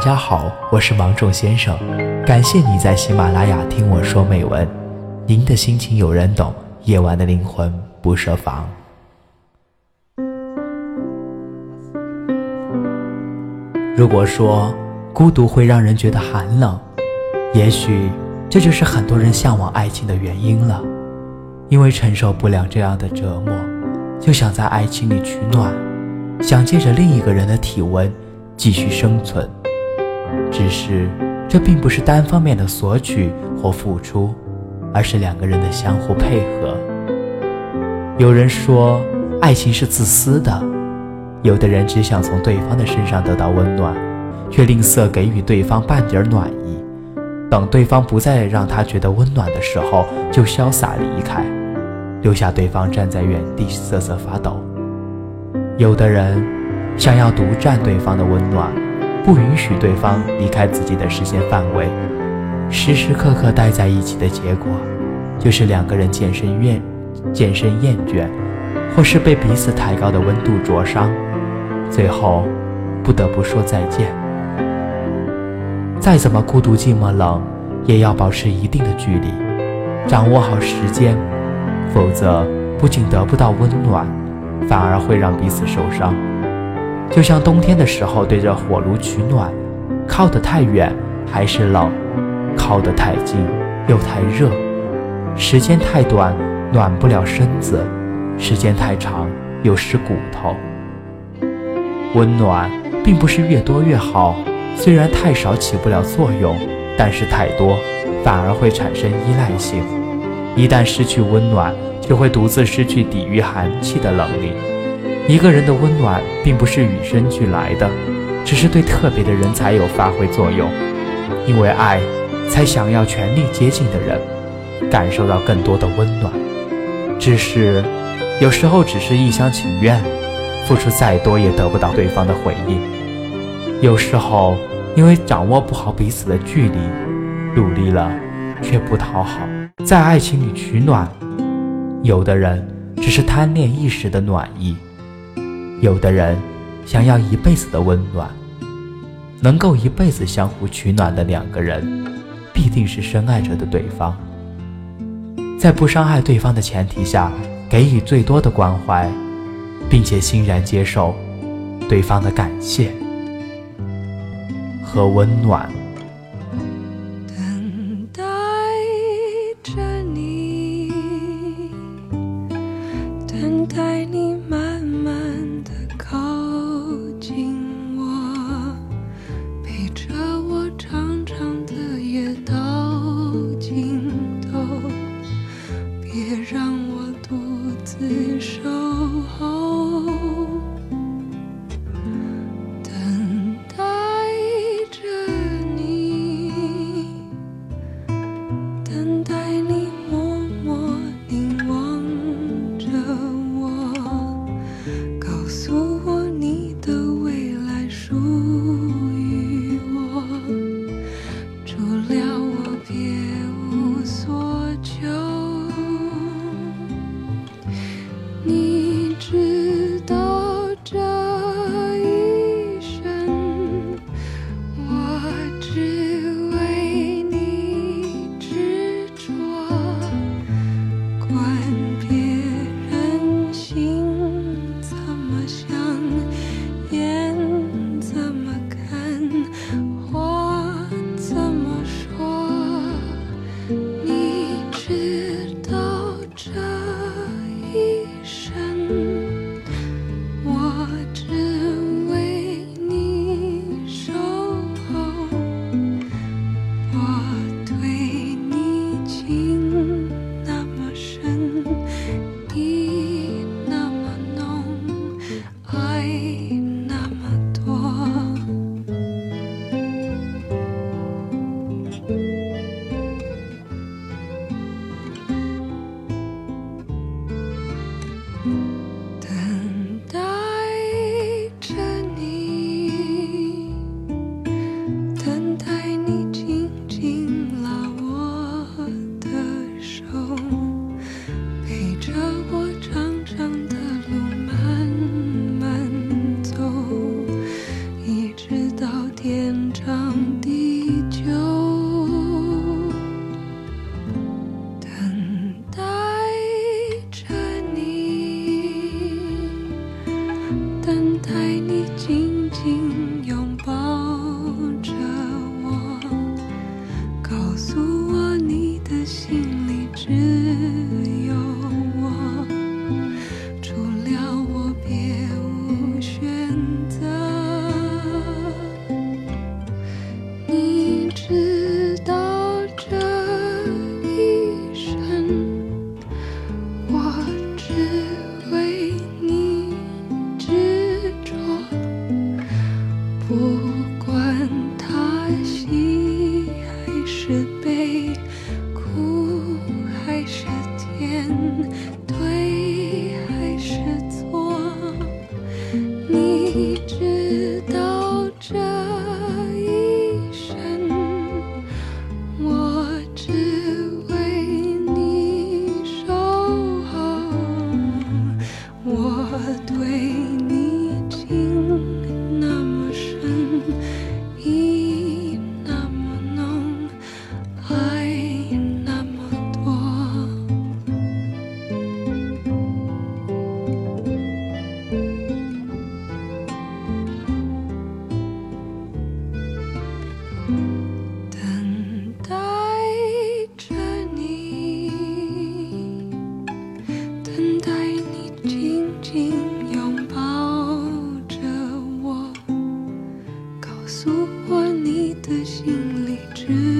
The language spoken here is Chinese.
大家好，我是芒种先生，感谢你在喜马拉雅听我说美文。您的心情有人懂，夜晚的灵魂不设防。如果说孤独会让人觉得寒冷，也许这就是很多人向往爱情的原因了。因为承受不了这样的折磨，就想在爱情里取暖，想借着另一个人的体温继续生存。只是，这并不是单方面的索取或付出，而是两个人的相互配合。有人说，爱情是自私的，有的人只想从对方的身上得到温暖，却吝啬给予对方半点暖意，等对方不再让他觉得温暖的时候，就潇洒离开，留下对方站在原地瑟瑟发抖。有的人想要独占对方的温暖。不允许对方离开自己的视线范围，时时刻刻待在一起的结果，就是两个人渐生厌、渐生厌倦，或是被彼此太高的温度灼伤，最后不得不说再见。再怎么孤独、寂寞、冷，也要保持一定的距离，掌握好时间，否则不仅得不到温暖，反而会让彼此受伤。就像冬天的时候对着火炉取暖，靠得太远还是冷，靠得太近又太热。时间太短暖不了身子，时间太长又湿骨头。温暖并不是越多越好，虽然太少起不了作用，但是太多反而会产生依赖性。一旦失去温暖，就会独自失去抵御寒气的能力。一个人的温暖并不是与生俱来的，只是对特别的人才有发挥作用。因为爱，才想要全力接近的人，感受到更多的温暖。只是，有时候只是一厢情愿，付出再多也得不到对方的回应。有时候，因为掌握不好彼此的距离，努力了却不讨好。在爱情里取暖，有的人只是贪恋一时的暖意。有的人想要一辈子的温暖，能够一辈子相互取暖的两个人，必定是深爱着的对方。在不伤害对方的前提下，给予最多的关怀，并且欣然接受对方的感谢和温暖。自守候诉我你的心里。